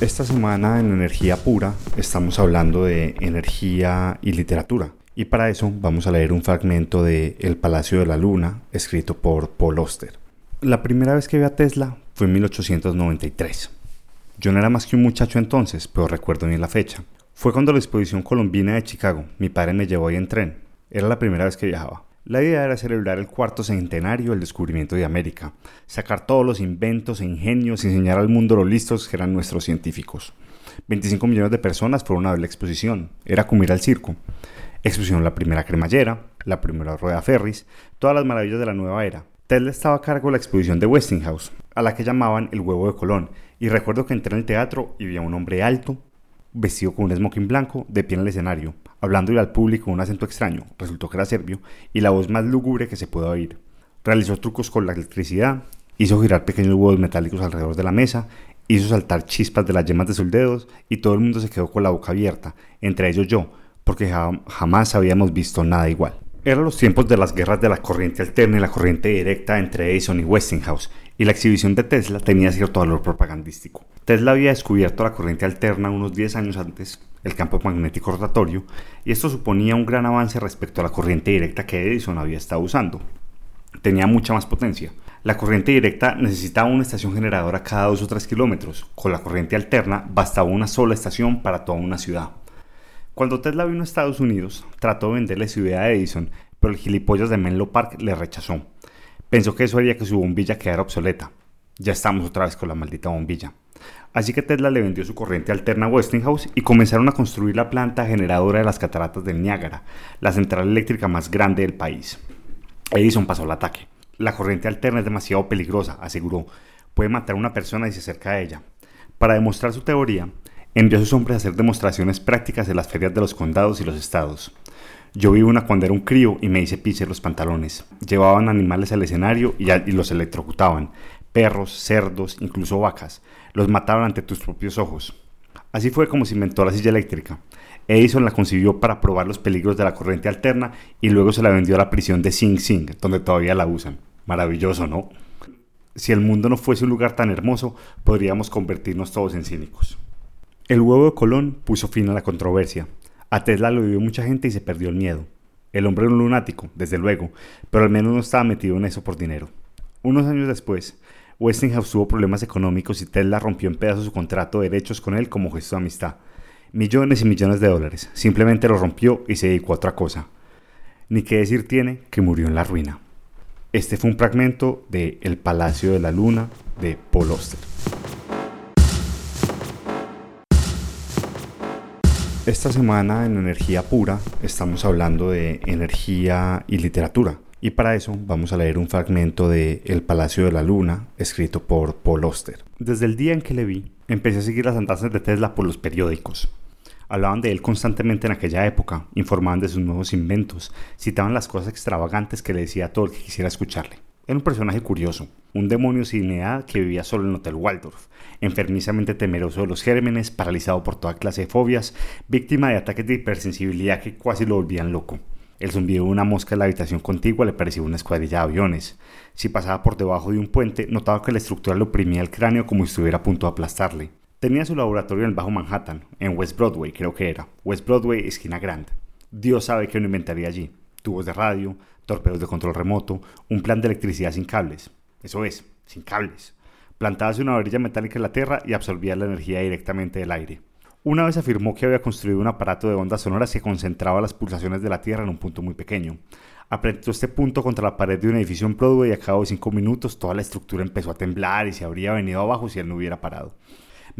Esta semana en Energía Pura estamos hablando de energía y literatura. Y para eso vamos a leer un fragmento de El Palacio de la Luna, escrito por Paul Oster. La primera vez que vi a Tesla fue en 1893. Yo no era más que un muchacho entonces, pero recuerdo bien la fecha. Fue cuando la exposición colombina de Chicago, mi padre me llevó ahí en tren. Era la primera vez que viajaba. La idea era celebrar el cuarto centenario del descubrimiento de América, sacar todos los inventos e ingenios y enseñar al mundo lo listos que eran nuestros científicos. 25 millones de personas fueron a ver la exposición, era como ir al circo. Exposición la primera cremallera, la primera rueda ferris, todas las maravillas de la nueva era. Tesla estaba a cargo de la exposición de Westinghouse, a la que llamaban el huevo de Colón, y recuerdo que entré en el teatro y vi a un hombre alto, vestido con un smoking blanco, de pie en el escenario, hablándole al público con un acento extraño, resultó que era serbio, y la voz más lúgubre que se pudo oír. Realizó trucos con la electricidad, hizo girar pequeños huevos metálicos alrededor de la mesa, hizo saltar chispas de las yemas de sus dedos, y todo el mundo se quedó con la boca abierta, entre ellos yo, porque jamás habíamos visto nada igual. Eran los tiempos de las guerras de la corriente alterna y la corriente directa entre Edison y Westinghouse, y la exhibición de Tesla tenía cierto valor propagandístico. Tesla había descubierto la corriente alterna unos 10 años antes, el campo magnético rotatorio, y esto suponía un gran avance respecto a la corriente directa que Edison había estado usando. Tenía mucha más potencia. La corriente directa necesitaba una estación generadora cada 2 o 3 kilómetros. Con la corriente alterna bastaba una sola estación para toda una ciudad. Cuando Tesla vino a Estados Unidos, trató de venderle su idea a Edison, pero el gilipollas de Menlo Park le rechazó. Pensó que eso haría que su bombilla quedara obsoleta. Ya estamos otra vez con la maldita bombilla. Así que Tesla le vendió su corriente alterna a Westinghouse y comenzaron a construir la planta generadora de las cataratas del Niágara, la central eléctrica más grande del país. Edison pasó al ataque. La corriente alterna es demasiado peligrosa, aseguró. Puede matar a una persona y se acerca a ella. Para demostrar su teoría, envió a sus hombres a hacer demostraciones prácticas en las ferias de los condados y los estados. Yo vi una cuando era un crío y me hice piche los pantalones. Llevaban animales al escenario y, y, los electrocutaban. Perros, cerdos, incluso vacas. Los mataban ante tus propios ojos. Así fue como se inventó la silla eléctrica. Edison la concibió para probar los peligros de la corriente alterna y luego se la vendió a la prisión de Sing Sing, donde todavía la usan. Maravilloso, ¿no? Si el mundo no fuese un lugar tan hermoso, podríamos convertirnos todos en cínicos. El huevo de Colón puso fin a la controversia. A Tesla lo vivió mucha gente y se perdió el miedo. El hombre era un lunático, desde luego, pero al menos no estaba metido en eso por dinero. Unos años después, Westinghouse tuvo problemas económicos y Tesla rompió en pedazos su contrato de derechos con él como gesto de amistad. Millones y millones de dólares. Simplemente lo rompió y se dedicó a otra cosa. Ni qué decir tiene que murió en la ruina. Este fue un fragmento de El Palacio de la Luna de Paul. Esta semana en Energía Pura estamos hablando de energía y literatura. Y para eso vamos a leer un fragmento de El Palacio de la Luna, escrito por Paul Oster. Desde el día en que le vi, empecé a seguir las andanzas de Tesla por los periódicos. Hablaban de él constantemente en aquella época, informaban de sus nuevos inventos, citaban las cosas extravagantes que le decía a todo el que quisiera escucharle. Era un personaje curioso, un demonio sin edad que vivía solo en el Hotel Waldorf, enfermizamente temeroso de los gérmenes, paralizado por toda clase de fobias, víctima de ataques de hipersensibilidad que casi lo volvían loco. El zumbido de una mosca en la habitación contigua le parecía una escuadrilla de aviones. Si pasaba por debajo de un puente, notaba que la estructura le oprimía el cráneo como si estuviera a punto de aplastarle. Tenía su laboratorio en el Bajo Manhattan, en West Broadway creo que era. West Broadway, esquina Grand. Dios sabe qué no inventaría allí. Tubos de radio, torpedos de control remoto, un plan de electricidad sin cables. Eso es, sin cables. Plantábase una varilla metálica en la Tierra y absorbía la energía directamente del aire. Una vez afirmó que había construido un aparato de ondas sonoras que concentraba las pulsaciones de la Tierra en un punto muy pequeño. Apretó este punto contra la pared de un edificio en y a cabo de cinco minutos toda la estructura empezó a temblar y se habría venido abajo si él no hubiera parado.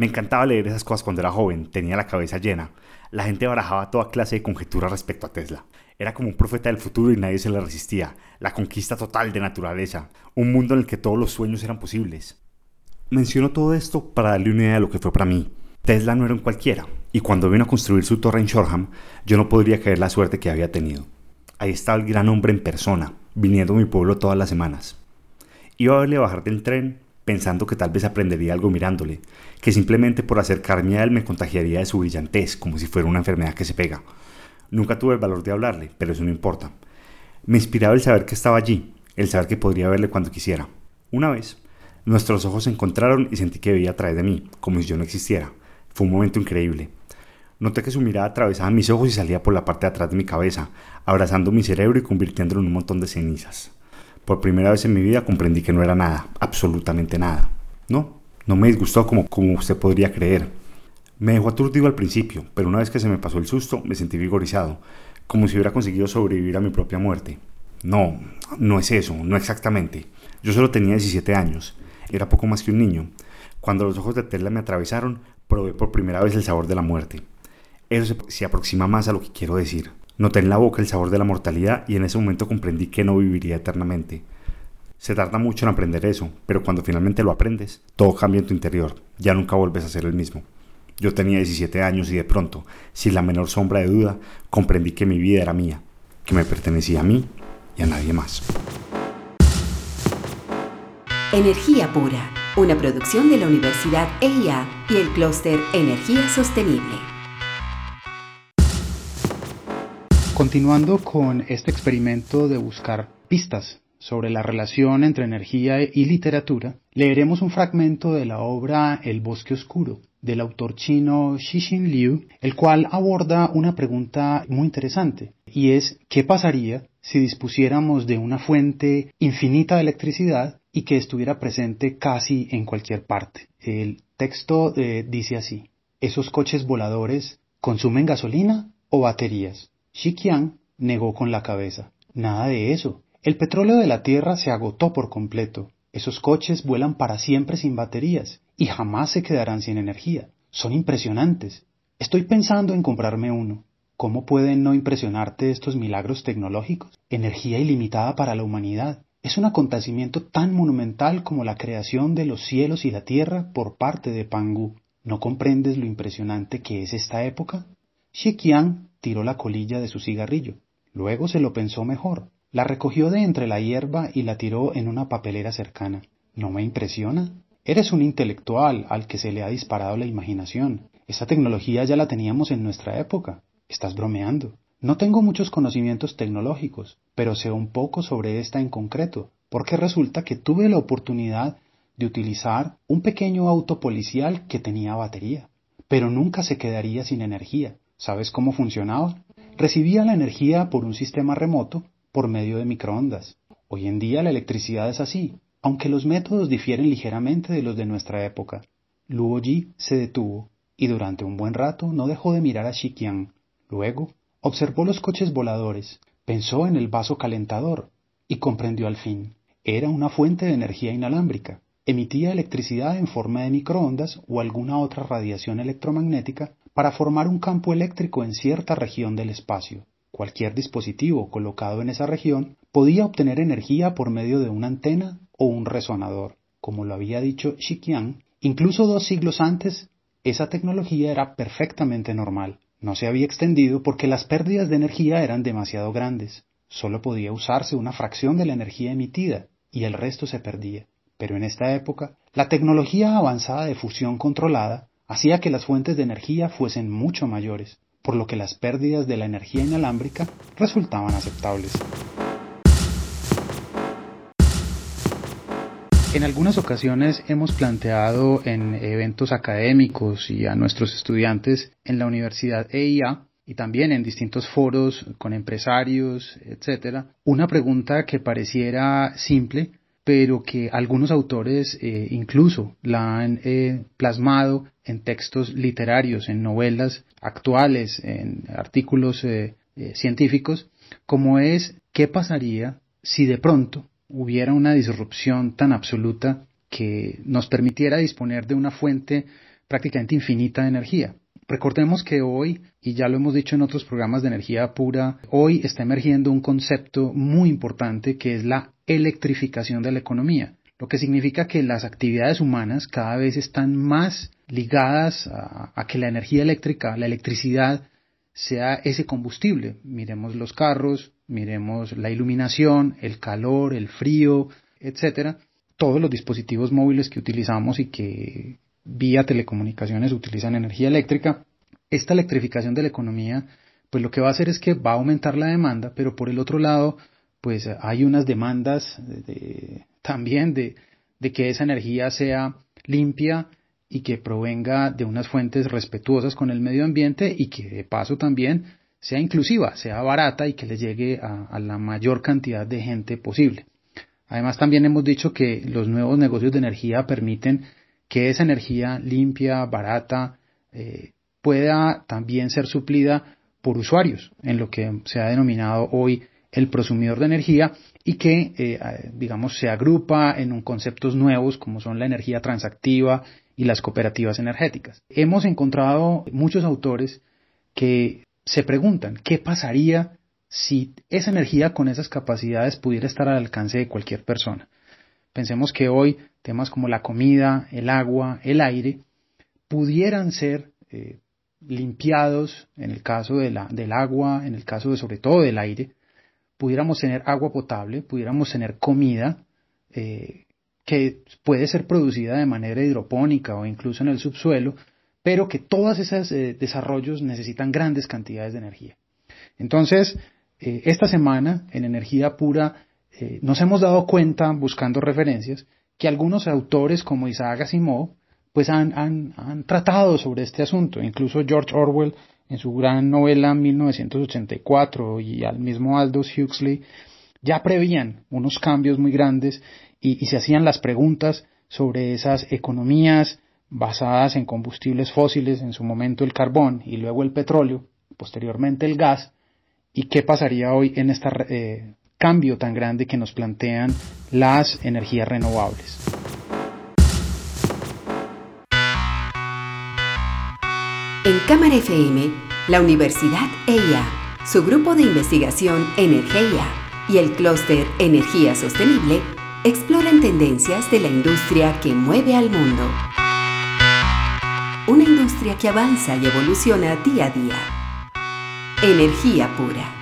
Me encantaba leer esas cosas cuando era joven, tenía la cabeza llena. La gente barajaba toda clase de conjeturas respecto a Tesla. Era como un profeta del futuro y nadie se le resistía. La conquista total de naturaleza. Un mundo en el que todos los sueños eran posibles. Menciono todo esto para darle una idea de lo que fue para mí. Tesla no era un cualquiera, y cuando vino a construir su torre en Shoreham, yo no podría creer la suerte que había tenido. Ahí estaba el gran hombre en persona, viniendo a mi pueblo todas las semanas. Iba a verle bajar del tren, pensando que tal vez aprendería algo mirándole, que simplemente por acercarme a él me contagiaría de su brillantez, como si fuera una enfermedad que se pega. Nunca tuve el valor de hablarle, pero eso no importa. Me inspiraba el saber que estaba allí, el saber que podría verle cuando quisiera. Una vez, nuestros ojos se encontraron y sentí que veía a través de mí, como si yo no existiera. Fue un momento increíble. Noté que su mirada atravesaba mis ojos y salía por la parte de atrás de mi cabeza, abrazando mi cerebro y convirtiéndolo en un montón de cenizas. Por primera vez en mi vida comprendí que no era nada, absolutamente nada. No, no me disgustó como, como usted podría creer. Me dejó aturdido al principio, pero una vez que se me pasó el susto, me sentí vigorizado, como si hubiera conseguido sobrevivir a mi propia muerte. No, no es eso, no exactamente. Yo solo tenía 17 años, era poco más que un niño. Cuando los ojos de Tesla me atravesaron, probé por primera vez el sabor de la muerte. Eso se, se aproxima más a lo que quiero decir. Noté en la boca el sabor de la mortalidad y en ese momento comprendí que no viviría eternamente. Se tarda mucho en aprender eso, pero cuando finalmente lo aprendes, todo cambia en tu interior, ya nunca vuelves a ser el mismo. Yo tenía 17 años y de pronto, sin la menor sombra de duda, comprendí que mi vida era mía, que me pertenecía a mí y a nadie más. Energía Pura, una producción de la Universidad EIA y el Clúster Energía Sostenible. Continuando con este experimento de buscar pistas sobre la relación entre energía y literatura, leeremos un fragmento de la obra El bosque oscuro del autor chino Xixin Liu, el cual aborda una pregunta muy interesante, y es ¿qué pasaría si dispusiéramos de una fuente infinita de electricidad y que estuviera presente casi en cualquier parte? El texto eh, dice así, ¿esos coches voladores consumen gasolina o baterías? Negó con la cabeza. Nada de eso. El petróleo de la Tierra se agotó por completo. Esos coches vuelan para siempre sin baterías y jamás se quedarán sin energía. Son impresionantes. Estoy pensando en comprarme uno. ¿Cómo pueden no impresionarte estos milagros tecnológicos? Energía ilimitada para la humanidad. Es un acontecimiento tan monumental como la creación de los cielos y la tierra por parte de Pangu. ¿No comprendes lo impresionante que es esta época? Qiang tiró la colilla de su cigarrillo. Luego se lo pensó mejor. La recogió de entre la hierba y la tiró en una papelera cercana. ¿No me impresiona? Eres un intelectual al que se le ha disparado la imaginación. Esa tecnología ya la teníamos en nuestra época. Estás bromeando. No tengo muchos conocimientos tecnológicos, pero sé un poco sobre esta en concreto, porque resulta que tuve la oportunidad de utilizar un pequeño auto policial que tenía batería, pero nunca se quedaría sin energía. ¿Sabes cómo funcionaba? Recibía la energía por un sistema remoto por medio de microondas. Hoy en día la electricidad es así, aunque los métodos difieren ligeramente de los de nuestra época. Luo Ji se detuvo y durante un buen rato no dejó de mirar a Qiang. Luego observó los coches voladores, pensó en el vaso calentador y comprendió al fin. Era una fuente de energía inalámbrica. Emitía electricidad en forma de microondas o alguna otra radiación electromagnética para formar un campo eléctrico en cierta región del espacio. Cualquier dispositivo colocado en esa región podía obtener energía por medio de una antena o un resonador. Como lo había dicho Qiang, incluso dos siglos antes, esa tecnología era perfectamente normal. No se había extendido porque las pérdidas de energía eran demasiado grandes. Solo podía usarse una fracción de la energía emitida y el resto se perdía. Pero en esta época, la tecnología avanzada de fusión controlada hacía que las fuentes de energía fuesen mucho mayores, por lo que las pérdidas de la energía inalámbrica resultaban aceptables. En algunas ocasiones hemos planteado en eventos académicos y a nuestros estudiantes en la Universidad EIA y también en distintos foros con empresarios, etcétera, una pregunta que pareciera simple, pero que algunos autores eh, incluso la han eh, plasmado en textos literarios, en novelas actuales, en artículos eh, científicos, como es qué pasaría si de pronto hubiera una disrupción tan absoluta que nos permitiera disponer de una fuente prácticamente infinita de energía. Recordemos que hoy, y ya lo hemos dicho en otros programas de energía pura, hoy está emergiendo un concepto muy importante que es la electrificación de la economía. lo que significa que las actividades humanas cada vez están más ligadas a, que la energía eléctrica, la electricidad, sea ese combustible. Miremos los carros, miremos la iluminación, el calor, el frío, etcétera. Todos los dispositivos móviles que utilizamos y que vía telecomunicaciones utilizan energía eléctrica. Esta electrificación de la economía, pues lo que va a hacer es que va a aumentar la demanda, pero por el otro lado, pues hay unas demandas también de, que esa energía sea limpia y que provenga de unas fuentes respetuosas con el medio ambiente y que de paso también sea inclusiva, sea barata y que le llegue a, la mayor cantidad de gente posible. Además también hemos dicho que los nuevos negocios de energía permiten que esa energía limpia, barata, eh, pueda también ser suplida por usuarios, en lo que se ha denominado hoy el prosumidor de energía y que, eh, digamos, se agrupa en conceptos nuevos como son la energía transactiva y las cooperativas energéticas. Hemos encontrado muchos autores que se preguntan qué pasaría si esa energía con esas capacidades pudiera estar al alcance de cualquier persona. Pensemos que hoy temas como la comida, el agua, el aire, pudieran ser eh, limpiados en el caso del agua, en el caso de sobre todo del aire, pudiéramos tener agua potable, pudiéramos tener comida eh, que puede ser producida de manera hidropónica o incluso en el subsuelo, pero que todos esos eh, desarrollos necesitan grandes cantidades de energía. Entonces, esta semana en Energía Pura nos hemos dado cuenta, buscando referencias, que algunos autores como Isaac Asimov pues han, han, tratado sobre este asunto. Incluso George Orwell en su gran novela 1984 y al mismo Aldous Huxley, ya prevían unos cambios muy grandes y, se hacían las preguntas sobre esas economías basadas en combustibles fósiles, en su momento el carbón y luego el petróleo, posteriormente el gas, y qué pasaría hoy en este cambio tan grande que nos plantean las energías renovables. En Cámara FM, la Universidad EIA, su grupo de investigación Energía y el clúster Energía Sostenible exploran tendencias de la industria que mueve al mundo. Una industria que avanza y evoluciona día a día. Energía pura.